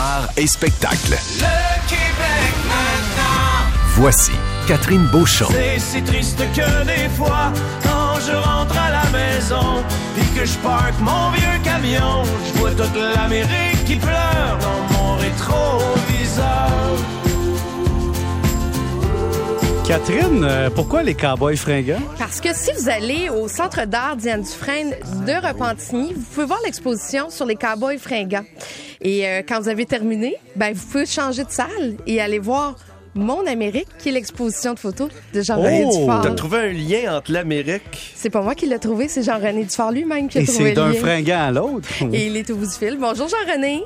art et spectacle. Le Québec maintenant. Voici Catherine Beauchamp. C'est si triste que des fois, quand je rentre à la maison, puis que je parque mon vieux camion, je vois toute l'Amérique qui pleure dans mon rétroviseur. Catherine, euh, pourquoi les cowboys fringants? Parce que si vous allez au Centre d'art Diane Dufresne de Repentigny, vous pouvez voir l'exposition sur les cowboys fringants. Et euh, quand vous avez terminé, ben, vous pouvez changer de salle et aller voir Mon Amérique, qui est l'exposition de photos de Jean-René Oh! Dufort. T'as trouvé un lien entre l'Amérique? C'est pas moi qui l'ai trouvé, c'est Jean-René Dufort lui-même qui a Et trouvé c'est d'un le lien. fringant à l'autre. Et il est au bout du fil. Bonjour Jean-René.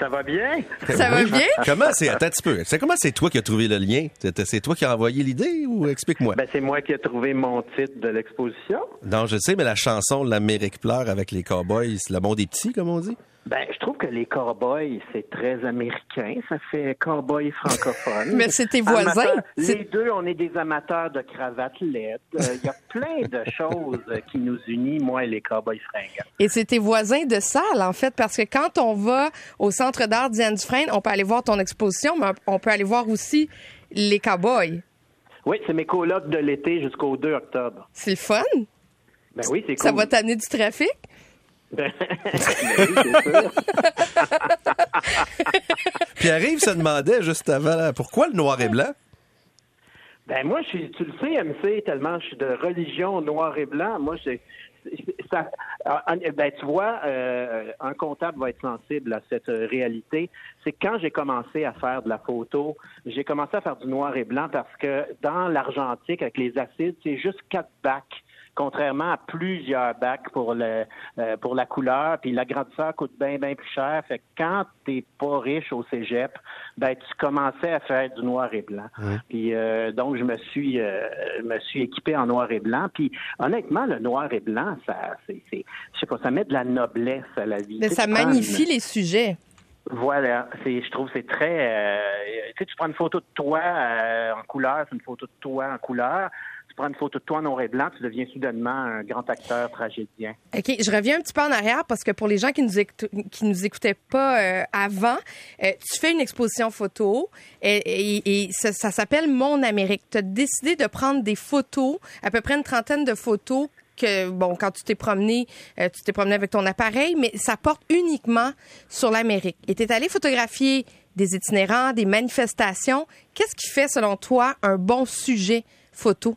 ça va bien? Ça va bien? Comment c'est Attends un petit peu. C'est comment c'est toi qui as trouvé le lien? C'est c'est toi qui as envoyé l'idée ou explique-moi? Ben, c'est moi qui ai trouvé mon titre de l'exposition. non, je sais, mais la chanson L'Amérique pleure avec les cowboys, c'est le monde des petits, comme on dit. Ben, je trouve que les cowboys, c'est très américain. Ça fait cowboy francophone. Mais c'est tes voisins. Les deux, on est des amateurs de cravates LED. Euh, Il y a plein de choses qui nous unissent, moi et les cowboys fringants. Et c'est tes voisins de salle, en fait, parce que quand on va au Centre d'art Diane Dufresne, on peut aller voir ton exposition, mais on peut aller voir aussi les cowboys. Oui, c'est mes colocs de l'été jusqu'au 2 octobre. C'est le fun? Ben oui, c'est cool. Ça va t'amener du trafic? Oui, c'est sûr. Puis arrive se demandait juste avant là, pourquoi le noir et blanc? Ben moi, je suis, tu le sais, MC, tellement je suis de religion noir et blanc. Moi, c'est ça. Ben tu vois, euh, un comptable va être sensible à cette euh, réalité. C'est que quand j'ai commencé à faire de la photo, j'ai commencé à faire du noir et blanc parce que dans l'argentique avec les acides, c'est juste quatre bacs. Contrairement à plusieurs bacs pour le euh, pour la couleur, puis l'agrandisseur coûte bien bien plus cher. Fait que quand t'es pas riche au cégep, ben tu commençais à faire du noir et blanc. Puis euh, donc je me suis euh, je me suis équipé en noir et blanc. Puis honnêtement, le noir et blanc, ça c'est c'est je sais pas, ça met de la noblesse à la vie. Mais ça magnifie une- les sujets. voilà, c'est, je trouve que c'est très. euh, tu sais, tu prends une photo de toi euh, en couleur, c'est une photo de toi en couleur. Tu prends une photo de toi en noir et blanc, tu deviens soudainement un grand acteur tragédien. OK, je reviens un petit peu en arrière parce que pour les gens qui nous, qui nous écoutaient pas euh, avant, euh, tu fais une exposition photo et, ça s'appelle Mon Amérique. Tu as décidé de prendre des photos, à peu près une trentaine de photos que, bon, quand tu t'es promené, euh, tu t'es promené avec ton appareil, mais ça porte uniquement sur l'Amérique. Et tu es allé photographier des itinérants, des manifestations. Qu'est-ce qui fait, selon toi, un bon sujet photo?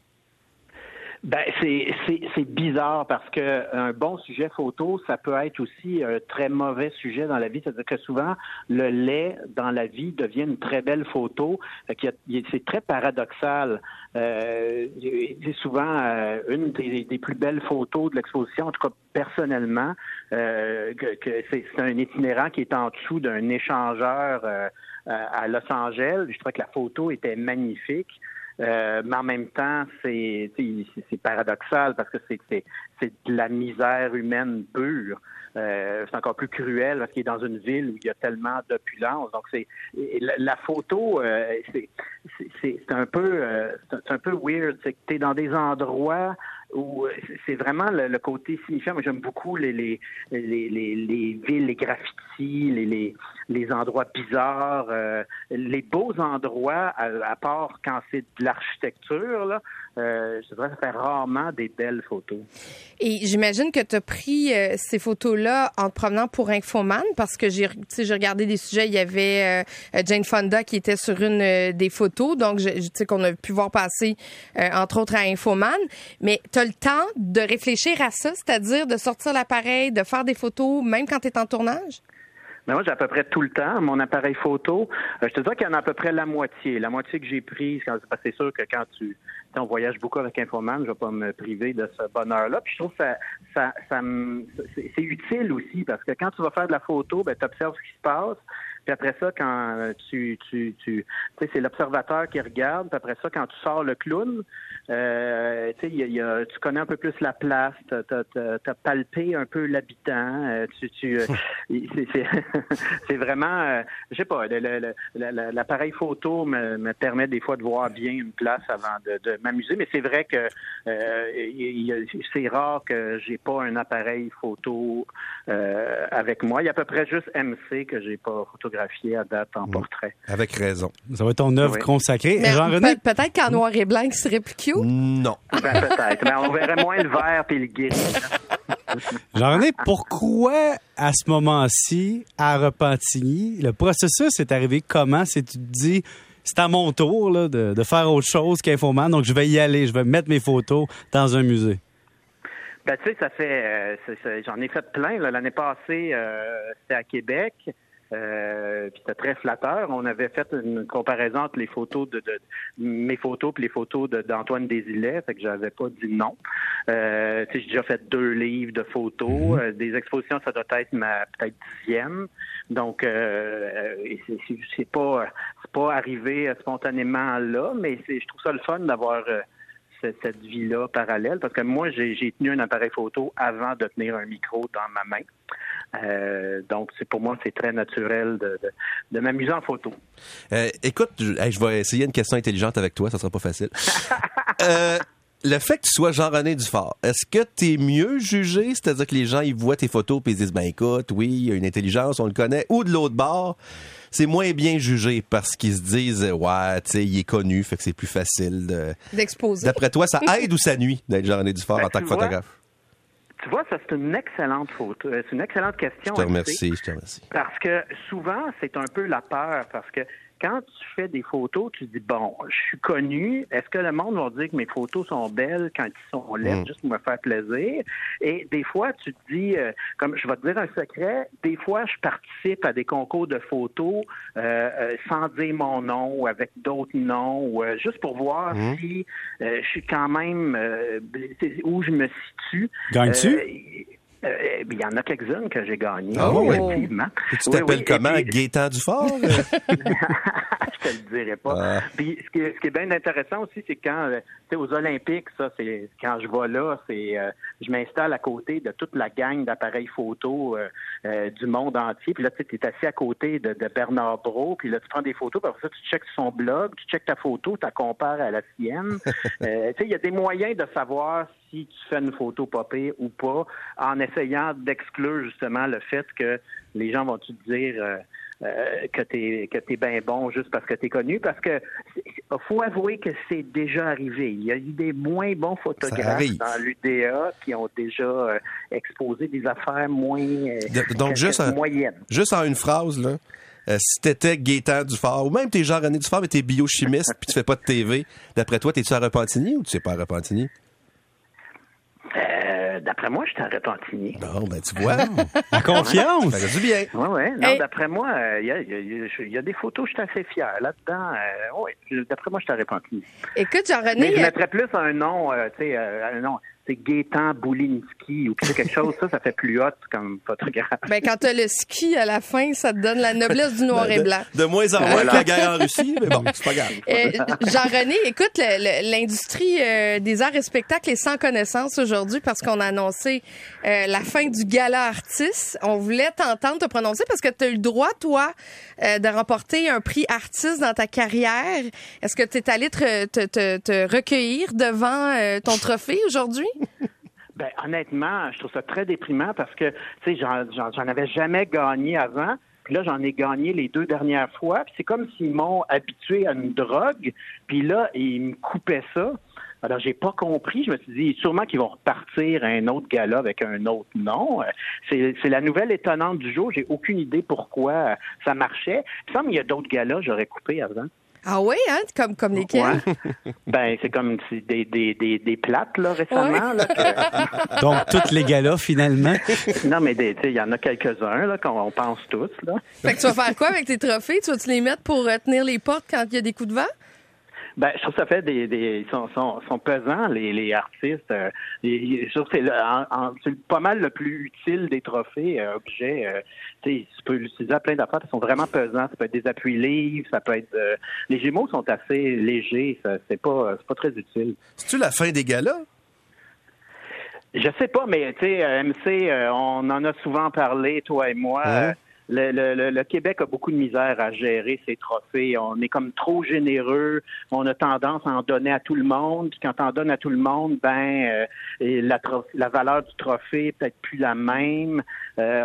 Ben, c'est, bizarre parce que un bon sujet photo, ça peut être aussi un très mauvais sujet dans la vie. C'est-à-dire que souvent, le lait dans la vie devient une très belle photo. C'est très paradoxal. Euh, c'est souvent euh, une des, des plus belles photos de l'exposition, en tout cas personnellement, euh, que, c'est un itinérant qui est en dessous d'un échangeur euh, à Los Angeles. Je trouvais que la photo était magnifique. Euh, mais en même temps, c'est paradoxal parce que c'est de la misère humaine pure. Euh, c'est encore plus cruel parce qu'il est dans une ville où il y a tellement d'opulence. Donc c'est la, photo, euh, c'est un peu euh, c'est un- c'est un peu weird. C'est que t'es dans des endroits euh, c'est- vraiment le, côté signifiant. Moi, j'aime beaucoup les les, les, les, les villes, les graffitis, les, endroits bizarres, euh, les beaux endroits, à, part quand c'est de l'architecture, euh, je ça fait rarement des belles photos. Et j'imagine que tu as pris ces photos-là en te promenant pour Infoman parce que j'ai regardé des sujets, il y avait Jane Fonda qui était sur une des photos, donc tu sais qu'on a pu voir passer entre autres à Infoman, mais le temps de réfléchir à ça, c'est-à-dire de sortir l'appareil, de faire des photos même quand tu es en tournage? Mais moi, j'ai à peu près tout le temps mon appareil photo. Euh, je te dirais qu'il y en a à peu près la moitié. La moitié que j'ai prise, c'est sûr que quand tu, on voyage beaucoup avec Infoman, je vais pas me priver de ce bonheur-là. Puis je trouve que ça, ça, ça c'est utile aussi parce que quand tu vas faire de la photo, ben, tu observes ce qui se passe. Puis après ça, quand euh, tu, tu, tu, tu sais, c'est l'observateur qui regarde. Puis après ça, quand tu sors le clown, euh, tu sais, y a- il y a- tu connais un peu plus la place, t'as as, palpé un peu l'habitant. euh, tu, tu, euh, c'est- c'est c'est vraiment, euh, je sais pas, le- le- le- la- la- l'appareil photo me, me permet des fois de voir bien une place avant de, de m'amuser. Mais c'est vrai que euh, y c'est rare que j'ai pas un appareil photo euh, avec moi. Il y a à peu près juste MC que j'ai pas photographié photographié à date en portrait. Avec raison. Ça va être ton œuvre Oui. consacrée. Mais Jean-René, peut- peut-être qu'en noir et blanc, il serait plus cute. Non. Ben, peut-être. Mais on verrait moins le vert puis le gris. Jean-René, pourquoi à ce moment-ci, à Repentigny, le processus est arrivé comment? C'est tu te dis, c'est à mon tour là, de, de faire autre chose qu'Infoman, donc je vais y aller, je vais mettre mes photos dans un musée. Ben, tu sais, ça fait. euh, c'est- c'est- J'en ai fait plein. là. L'année passée, euh, c'était à Québec. Euh, puis c'était très flatteur. On avait fait une comparaison entre les photos de, de mes photos et les photos de- d'Antoine Desilets, fait que j'avais pas dit non. Euh, j'ai déjà fait deux livres de photos, Euh, des expositions, ça doit être ma peut-être dixième. Donc, euh, c'est- pas c'est pas arrivé spontanément là, mais je trouve ça le fun d'avoir cette, vie-là parallèle parce que moi, j'ai tenu un appareil photo avant de tenir un micro dans ma main. Euh, donc, c'est pour moi, c'est très naturel de, de, de m'amuser en photo. Euh, écoute, je, hey, je vais essayer une question intelligente avec toi, ça sera pas facile. Euh, le fait que tu sois Jean-René Dufort, est-ce que tu es mieux jugé? C'est-à-dire que les gens, ils voient tes photos et ils se disent, ben écoute, oui, il y a une intelligence, on le connaît. Ou de l'autre bord, c'est moins bien jugé parce qu'ils se disent, ouais, tu sais, il est connu, fait que c'est plus facile de... D'exposer. D'après toi, ça aide ou ça nuit d'être Jean-René Dufort Ben, en tant tu que vois, photographe? Tu vois, ça, c'est une excellente photo. euh, C'est une excellente Je question. te MC. remercie, je te remercie. Parce que souvent, c'est un peu la peur. Parce que quand tu fais des photos, tu dis, bon, je suis connu. Est-ce que le monde va dire que mes photos sont belles quand ils sont laides, Mm. juste pour me faire plaisir? Et des fois, tu te dis, euh, comme je vais te dire un secret, des fois, je participe à des concours de photos euh, euh, sans dire mon nom ou avec d'autres noms, ou euh, juste pour voir Mm. si euh, je suis quand même euh, où je me situe. Gagnes-tu? Euh, il y en a quelques-unes que j'ai gagnées, Ah oui? effectivement. Et tu Oui, t'appelles oui. Et comment? Gaétan Dufort? je te le dirais pas. Ah. Puis ce qui, est, ce qui est bien intéressant aussi, c'est quand euh, tu sais, aux Olympiques, ça, c'est quand je vais là, c'est euh, je m'installe à côté de toute la gang d'appareils photo euh, euh, du monde entier. Puis là, tu es assis à côté de, de Bernard Brault, puis là, tu prends des photos, puis après ça, tu checkes son blog, tu checkes ta photo, tu la compares à la sienne. Euh, tu sais, il y a des moyens de savoir si tu fais une photo popée ou pas, en essayant d'exclure justement le fait que les gens vont te dire euh, que t'es que t'es bien bon juste parce que t'es connu, parce que faut avouer que c'est déjà arrivé. Il y a eu des moins bons photographes dans l'UDA qui ont déjà euh, exposé des affaires moins euh, De- donc, juste moyennes. Juste en une phrase, là. euh, si t'étais Gaétan Dufort, ou même t'es Jean-René Dufort, mais t'es biochimiste, puis tu fais pas de TV, d'après toi, t'es-tu à Repentigny ou tu sais pas à Repentigny? Euh, D'après moi, je suis à Repentigny. Non, ben tu vois, La confiance! ça fait du bien. Oui, oui. Non, Hey. d'après moi, euh, il y, a, y y y des photos, je suis assez fier. Là-dedans, euh, oui, d'après moi, je suis à Repentigny. Écoute, Mais Jean-René, je euh, mettrais plus un nom, euh, tu sais, euh, un nom, c'est Gaétan Boulinski ou quelque chose, ça, ça fait plus hot comme photographe. ben, quand t'as le ski à la fin, ça te donne la noblesse du noir et blanc. De, de moins en moins Voilà. que la guerre en Russie, mais bon, c'est pas grave. Euh, Jean-René, écoute, le- le- l'industrie euh, des arts et spectacles est sans connaissance aujourd'hui parce qu'on a annoncé euh, la fin du gala artiste. On voulait t'entendre te prononcer parce que tu as eu le droit, toi, euh, de remporter un prix artiste dans ta carrière. Est-ce que tu es allé te, te- te- te recueillir devant euh, ton trophée aujourd'hui? Ben, honnêtement, je trouve ça très déprimant parce que, tu sais, j'en, avais jamais gagné avant. Puis là, j'en ai gagné les deux dernières fois. Puis c'est comme s'ils m'ont habitué à une drogue. Puis là, ils me coupaient ça. Alors, j'ai pas compris. Je me suis dit, sûrement qu'ils vont repartir à un autre gala avec un autre nom. C'est, la nouvelle étonnante du jour. J'ai aucune idée pourquoi ça marchait. Il semble qu'il y a d'autres galas j'aurais coupé avant. Ah oui, hein? Comme, comme lesquels? Ouais. ben, c'est comme des, des, des, des plates, là, récemment. Là, que- Donc, toutes les galas, finalement. Non, mais des- tu sais, il y en a quelques-uns là qu'on on pense tous là. Fait que tu vas faire quoi avec tes trophées? Tu vas-tu les mettre pour euh, tenir les portes quand il y a des coups de vent? Ben, je trouve que ça fait des, des ils sont, sont, sont pesants les, les artistes. euh, et- je trouve que c'est le- en- en- c'est pas mal le plus utile des trophées euh, objets. euh, tu sais, tu peux l'utiliser à plein d'affaires. Ils sont vraiment pesants. Ça peut être des appuis livres, ça peut être. euh, les Gémeaux sont assez légers. ça, C'est pas c'est pas très utile. C'est-tu la fin des galas? Je sais pas, mais tu sais, MC, euh, on en a souvent parlé, toi et moi. Ouais. Le, le- le- Québec a beaucoup de misère à gérer ses trophées. On est comme trop généreux. On a tendance à en donner à tout le monde. Puis quand on donne à tout le monde, ben euh, la, la valeur du trophée peut-être plus la même. Euh,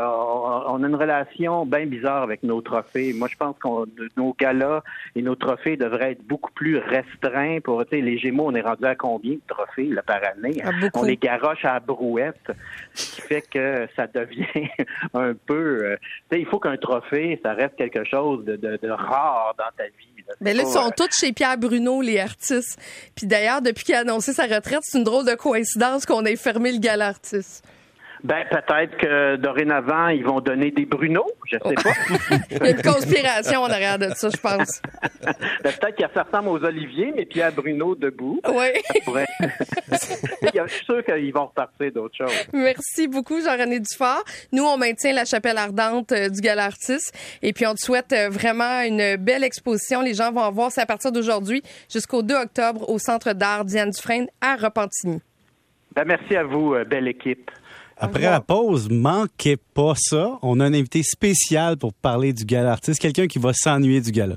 on, a une relation bien bizarre avec nos trophées. Moi, je pense qu'on nos galas et nos trophées devraient être beaucoup plus restreints. Pour tu sais, les Gémeaux, on est rendu à combien de trophées là, par année? Ah. On les garoche à la brouette, ce qui fait que ça devient un peu. euh, tu sais, il faut qu'un trophée, ça reste quelque chose de, de- de rare dans ta vie. là. Mais là, ils sont tous chez Pierre Bruno, les artistes. Puis d'ailleurs, depuis qu'il a annoncé sa retraite, c'est une drôle de coïncidence qu'on ait fermé le gala artiste. Ben, peut-être que dorénavant, ils vont donner des Bruno, je sais pas. Il y a une conspiration en arrière de ça, je pense. Ben, peut-être qu'il ressemble aux Oliviers, mais Pierre Bruno debout. Oui. Ouais. je suis sûr qu'ils vont repartir d'autres choses. Merci beaucoup, Jean-René Dufort. Nous, on maintient la chapelle ardente euh, du Gala Artiste. Et puis, on te souhaite euh, vraiment une belle exposition. Les gens vont en voir, c'est à partir d'aujourd'hui jusqu'au 2 octobre au Centre d'art Diane Dufresne à Repentigny. Ben, merci à vous, euh, belle équipe. Après la pause, manquez pas ça. On a un invité spécial pour parler du gala artiste, quelqu'un qui va s'ennuyer du gala.